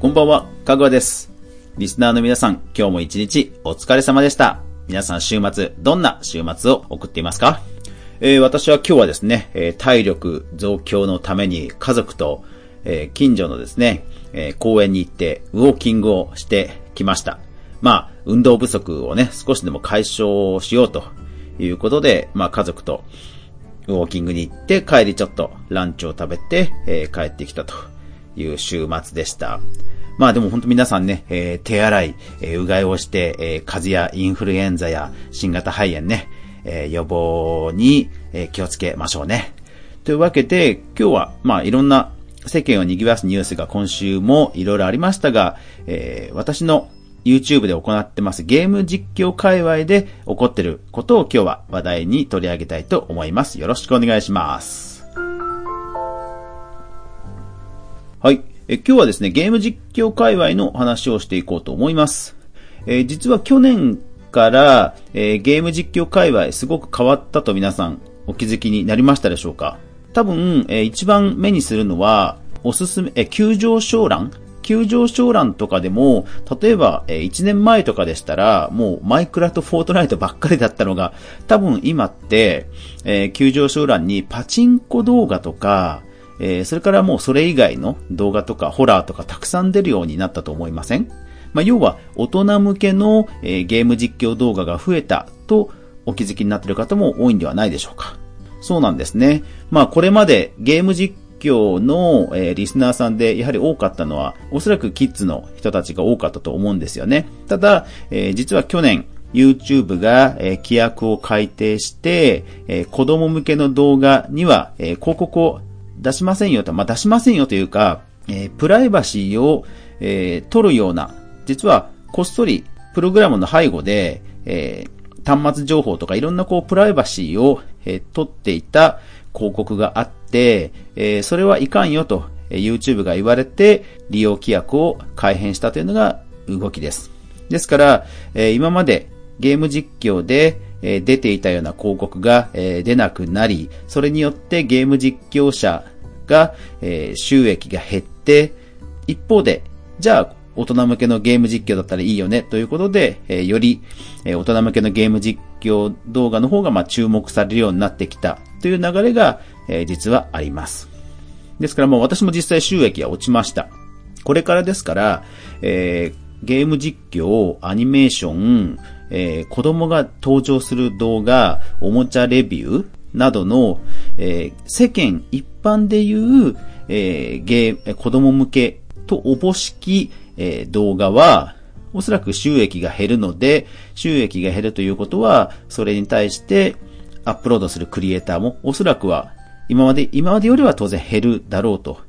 こんばんは、かぐわです。リスナーの皆さん、今日も一日お疲れ様でした。皆さん週末、どんな週末を送っていますか？えー私は今日はですね、えー体力増強のために家族と、えー近所のですね、えー公園に行ってウォーキングをしてきました。まあ、運動不足をね、少しでも解消しようということで、まあ家族とウォーキングに行って帰りちょっとランチを食べて、えー帰ってきたという週末でした。まあでも本当皆さんね、えー手洗い、えーうがいをして、えー風邪やインフルエンザや新型肺炎ね、えー予防に、えー気をつけましょうね。というわけで、今日は、まあいろんな世間を賑わすニュースが今週もいろいろありましたが、えー私の YouTube で行ってますゲーム実況界隈で起こってることを今日は話題に取り上げたいと思います。よろしくお願いします。はい。え今日はですね、ゲーム実況界隈の話をしていこうと思います。えー実は去年から、えーゲーム実況界隈すごく変わったと皆さんお気づきになりましたでしょうか？多分、えー一番目にするのは、おすすめ、え急上昇欄？急上昇欄とかでも、例えば、え1年前とかでしたら、もうマイクラとフォートナイトばっかりだったのが、多分今って、え急上昇欄にパチンコ動画とか、えーそれからもうそれ以外の動画とかホラーとかたくさん出るようになったと思いません？まあ、要は大人向けの、えーゲーム実況動画が増えたとお気づきになっている方も多いんではないでしょうか。そうなんですね。まあこれまでゲーム実況の、えーリスナーさんでやはり多かったのはおそらくキッズの人たちが多かったと思うんですよね。ただ、えー実は去年 YouTube が、えー規約を改定して、えー子供向けの動画には、えー広告を出しませんよと、まあ、出しませんよというか、えープライバシーを、えー取るような、実はこっそりプログラムの背後で、えー端末情報とかいろんなこうプライバシーを、えー取っていた広告があって、えーそれはいかんよと、えー YouTube が言われて利用規約を改変したというのが動きです。ですから、えー今までゲーム実況で、え出ていたような広告が、え出なくなり、それによってゲーム実況者が、え収益が減って、一方で、じゃあ、大人向けのゲーム実況だったらいいよね、ということで、えより、え大人向けのゲーム実況動画の方が、ま、注目されるようになってきた、という流れが、え実はあります。ですからもう私も実際収益は落ちました。これからですから、えーゲーム実況、アニメーション、えー子供が登場する動画、おもちゃレビューなどの、えー世間一般でいう、えーゲー子供向けとおぼしき、えー動画は、おそらく収益が減るので、収益が減るということは、それに対してアップロードするクリエイターもおそらくは今まで、今までよりは当然減るだろうと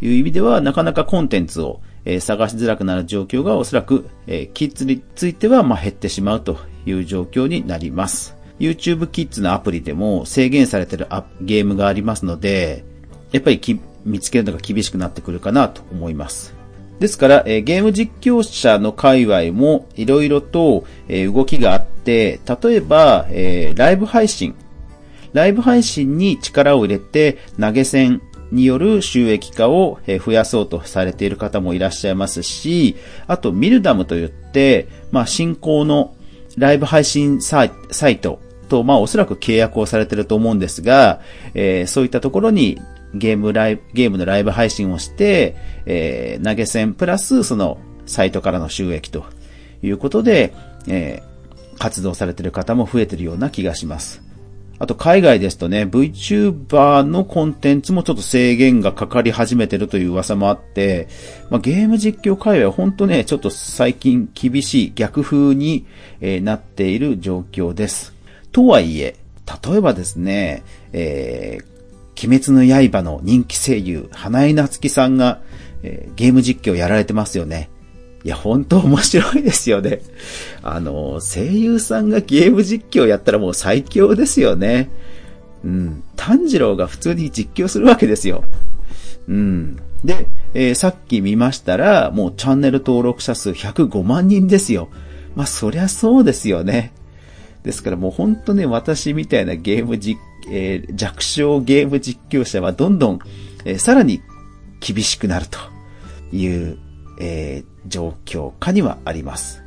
いう意味では、なかなかコンテンツを、えー探しづらくなる状況がおそらく、えーキッズについては、まあ、減ってしまうという状況になります。YouTube Kids のアプリでも制限されているゲームがありますので、やっぱりき見つけるのが厳しくなってくるかなと思います。ですから、えーゲーム実況者の界隈もいろいろと、えー動きがあって、例えば、えーライブ配信。ライブ配信に力を入れて投げ銭による収益化を増やそうとされている方もいらっしゃいますし、あとミルダムといって、まあ新興のライブ配信サイサイトと、まあおそらく契約をされていると思うんですが、えーそういったところにゲームライブ、ゲームのライブ配信をして、えー投げ銭プラスそのサイトからの収益ということで、えー活動されている方も増えているような気がします。あと海外ですとね、VTuber のコンテンツもちょっと制限がかかり始めてるという噂もあって、まあ、ゲーム実況界隈は本当ね、ちょっと最近厳しい逆風に、えなっている状況です。とはいえ、例えばですね、えー鬼滅の刃の人気声優、花井夏樹さんが、えーゲーム実況やられてますよね。いや、本当面白いですよね。あの、声優さんがゲーム実況やったらもう最強ですよね。うん。炭治郎が普通に実況するわけですよ。うん。で、えーさっき見ましたら、もうチャンネル登録者数105万人ですよ。まあ、そりゃそうですよね。ですからもう本当ね、私みたいなゲーム実、えー弱小ゲーム実況者はどんどん、えーさらに厳しくなるという、えー、状況下にはあります。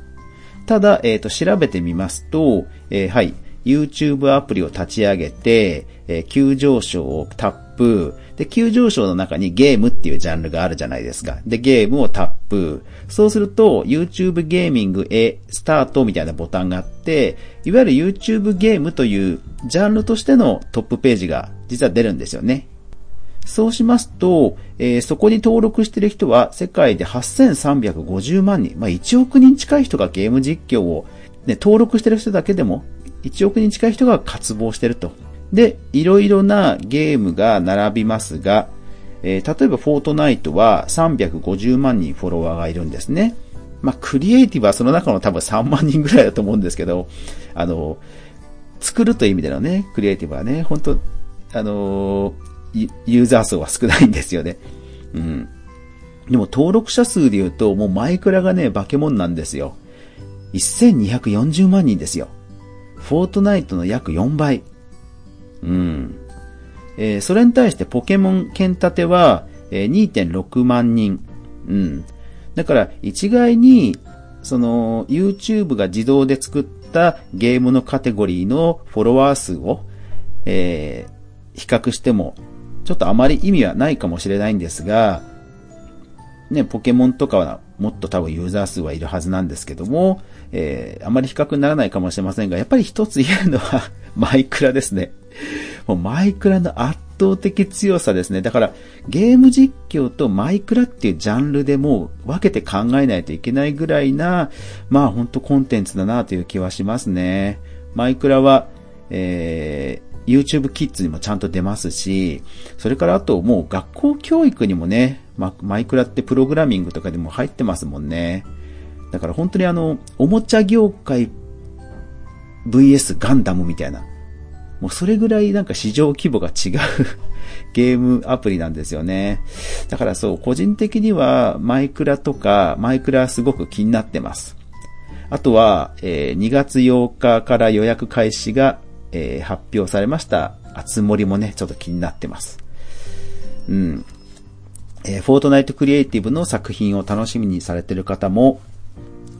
ただ、えっ、ー、と、調べてみますと、えー、はい、YouTube アプリを立ち上げて、えー、急上昇をタップ、で、急上昇の中にゲームっていうジャンルがあるじゃないですか。で、ゲームをタップ。そうすると、YouTube ゲーミングへスタートみたいなボタンがあって、いわゆる YouTube ゲームというジャンルとしてのトップページが実は出るんですよね。そうしますと、えー、そこに登録している人は世界で8350万人、まあ、1億人近い人がゲーム実況を、ね、登録している人だけでも1億人近い人が渇望していると。で、いろいろなゲームが並びますが、えー、例えばフォートナイトは350万人フォロワーがいるんですね。まあ、クリエイティブはその中の多分3万人ぐらいだと思うんですけど、あの、作るという意味でのね、クリエイティブはね、本当あのユーザー数は少ないんですよね。うん。でも登録者数で言うと、もうマイクラがね、化け物なんですよ。1240万人ですよ。フォートナイトの約4倍。うん。えー、それに対してポケモン剣立ては、えー、2.6万人。うん。だから一概に、その YouTube が自動で作ったゲームのカテゴリーのフォロワー数を、えー、比較しても、ちょっとあまり意味はないかもしれないんですが、ね、ポケモンとかはもっと多分ユーザー数はいるはずなんですけども、えー、あまり比較にならないかもしれませんが、やっぱり一つ言えるのは マイクラですね。もうマイクラの圧倒的強さですね。だから、ゲーム実況とマイクラっていうジャンルでも分けて考えないといけないぐらいな、まあ本当コンテンツだなという気はしますね。マイクラは、えー、YouTube Kids にもちゃんと出ますし、それからあともう学校教育にもね、マイクラってプログラミングとかでも入ってますもんね。だから本当にあの、おもちゃ業界 VS ガンダムみたいな。もうそれぐらいなんか市場規模が違う ゲームアプリなんですよね。だからそう、個人的にはマイクラとか、マイクラすごく気になってます。あとは、えー、2月8日から予約開始が、えー、発表されました、あつ森もね、ちょっと気になってます。うん。えー、フォートナイトクリエイティブの作品を楽しみにされてる方も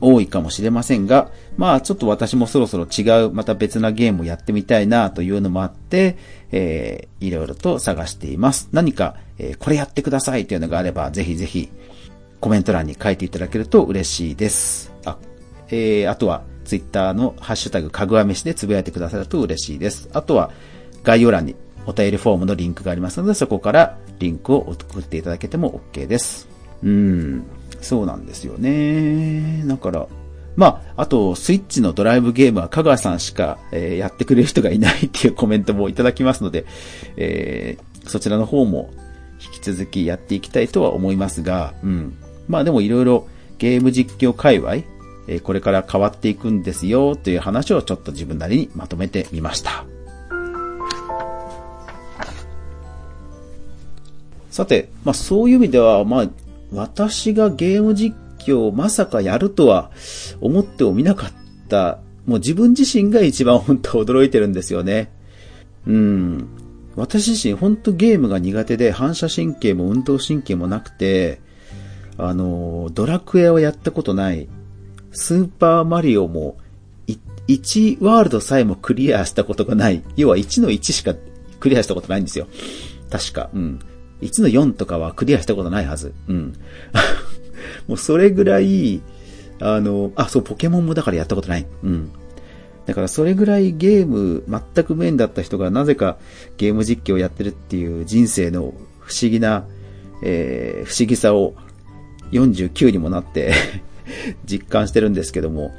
多いかもしれませんが、まあちょっと私もそろそろ違う、また別なゲームをやってみたいなというのもあって、えー、いろいろと探しています。何か、えー、これやってくださいというのがあれば、ぜひぜひコメント欄に書いていただけると嬉しいです。あ、えー、あとはツイッターのハッシュタグかぐわ飯でつぶやいてくださると嬉しいです。あとは概要欄にお便りフォームのリンクがありますので、そこからリンクを送っていただけても OK です。うん、そうなんですよね。だから、まあ、あと、スイッチのドライブゲームは香川さんしか、えー、やってくれる人がいないっていうコメントもいただきますので、えー、そちらの方も引き続きやっていきたいとは思いますが、うん。まあでもいろいろゲーム実況界隈、え、これから変わっていくんですよという話をちょっと自分なりにまとめてみました。さて、まあそういう意味では、まあ私がゲーム実況をまさかやるとは思ってもみなかった、もう自分自身が一番本当驚いてるんですよね。うん。私自身本当ゲームが苦手で反射神経も運動神経もなくて、あの、ドラクエをやったことない、スーパーマリオも1ワールドさえもクリアしたことがない。要は1の1しかクリアしたことないんですよ。確か。うん。1の4とかはクリアしたことないはず。うん。もうそれぐらい、あの、あ、そう、ポケモンもだからやったことない。うん。だからそれぐらいゲーム全く面だった人がなぜかゲーム実況をやってるっていう人生の不思議な、えー、不思議さを49にもなって 実感してるんですけども。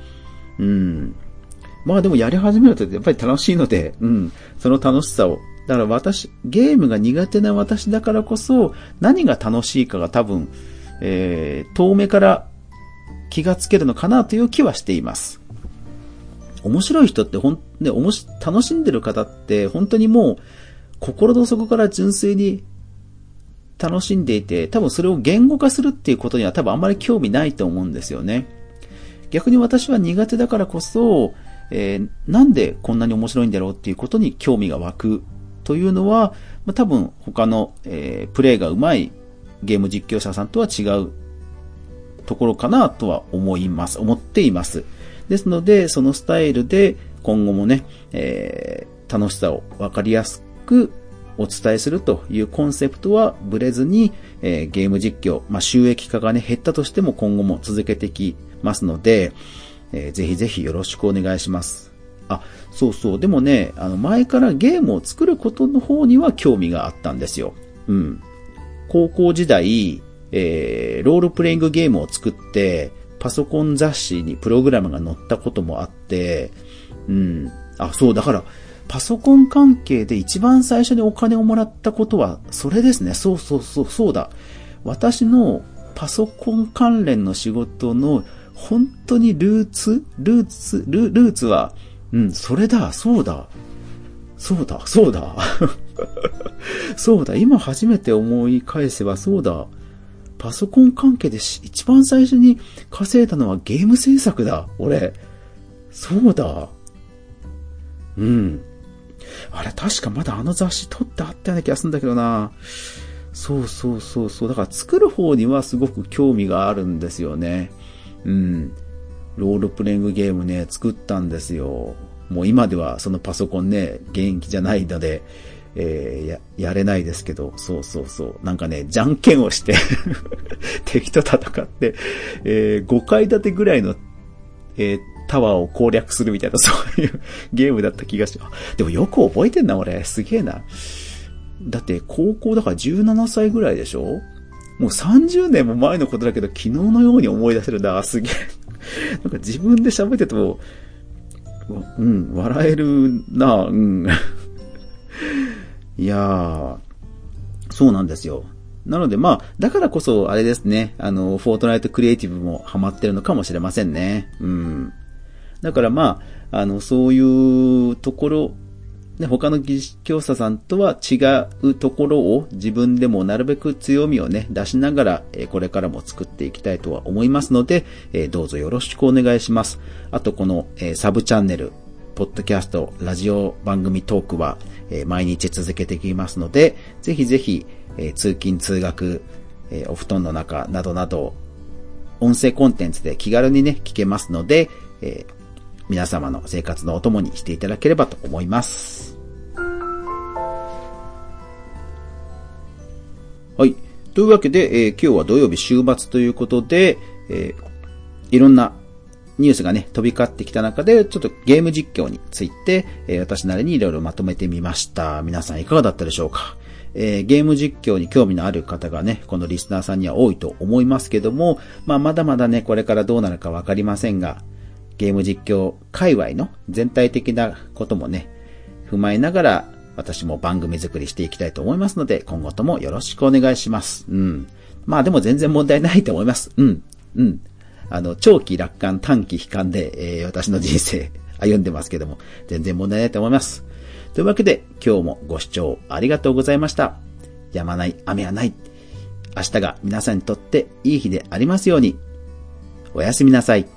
うん。まあでもやり始めるとやっぱり楽しいので、うん。その楽しさをだから私、ゲームが苦手な私だからこそ、何が楽しいかが多分、えー、遠目から気がつけるのかなという気はしています。面白い人ってほん、ね、おもし、楽しんでる方って本当にもう、心の底から純粋に楽しんでいて、多分それを言語化するっていうことには多分あんまり興味ないと思うんですよね。逆に私は苦手だからこそ、えー、なんでこんなに面白いんだろうっていうことに興味が湧くというのは、まあ、多分他の、えー、プレイが上手いゲーム実況者さんとは違うところかなとは思います。思っています。ですので、そのスタイルで今後もね、えー、楽しさをわかりやすくお伝えするというコンセプトはブレずに、えー、ゲーム実況、まあ、収益化がね、減ったとしても今後も続けてきますので、えー、ぜひぜひよろしくお願いします。あ、そうそう。でもね、あの、前からゲームを作ることの方には興味があったんですよ。うん。高校時代、えー、ロールプレイングゲームを作って、パソコン雑誌にプログラムが載ったこともあって、うん。あ、そう、だから、パソコン関係で一番最初にお金をもらったことは、それですね。そうそうそう、そうだ。私のパソコン関連の仕事の本当にルーツルーツルーツは、うん、それだ、そうだ。そうだ、そうだ。そうだ、今初めて思い返せばそうだ。パソコン関係で一番最初に稼いだのはゲーム制作だ、俺。そうだ。うん。あれ、確かまだあの雑誌撮ってあったような気がするんだけどな。そうそうそうそう。だから作る方にはすごく興味があるんですよね。うん。ロールプレイングゲームね、作ったんですよ。もう今ではそのパソコンね、元気じゃないので、えー、や、やれないですけど、そうそうそう。なんかね、じゃんけんをして 敵と戦って、えー、5階建てぐらいの、えー、タワーを攻略するみたいな、そういうゲームだった気がして、でもよく覚えてんな、俺。すげえな。だって、高校だから17歳ぐらいでしょ？もう30年も前のことだけど、昨日のように思い出せるな、すげえ。なんか自分で喋ってても、うん、笑えるな、うん。いやー、そうなんですよ。なのでまあ、だからこそあれですね、あの、フォートナイトクリエイティブもハマってるのかもしれませんね。うん。だからまあ、あの、そういうところ、ね、他の技術教者さんとは違うところを自分でもなるべく強みをね、出しながら、えこれからも作っていきたいとは思いますので、えどうぞよろしくお願いします。あとこの、えサブチャンネル、ポッドキャスト、ラジオ番組トークは、え毎日続けていきますので、ぜひぜひ、え通勤通学、えお布団の中などなど、音声コンテンツで気軽にね、聞けますので、え皆様の生活のお供にしていただければと思います。はい。というわけで、えー、今日は土曜日週末ということで、えー、いろんなニュースがね、飛び交ってきた中で、ちょっとゲーム実況について、えー、私なりにいろいろまとめてみました。皆さんいかがだったでしょうか？えー、ゲーム実況に興味のある方がね、このリスナーさんには多いと思いますけども、まあまだまだね、これからどうなるかわかりませんが、ゲーム実況界隈の全体的なこともね、踏まえながら私も番組作りしていきたいと思いますので、今後ともよろしくお願いします。うん。まあでも全然問題ないと思います。うん。うん。あの、長期楽観、短期悲観で、えー、私の人生 歩んでますけども、全然問題ないと思います。というわけで、今日もご視聴ありがとうございました。やまない、雨はない。明日が皆さんにとっていい日でありますように。おやすみなさい。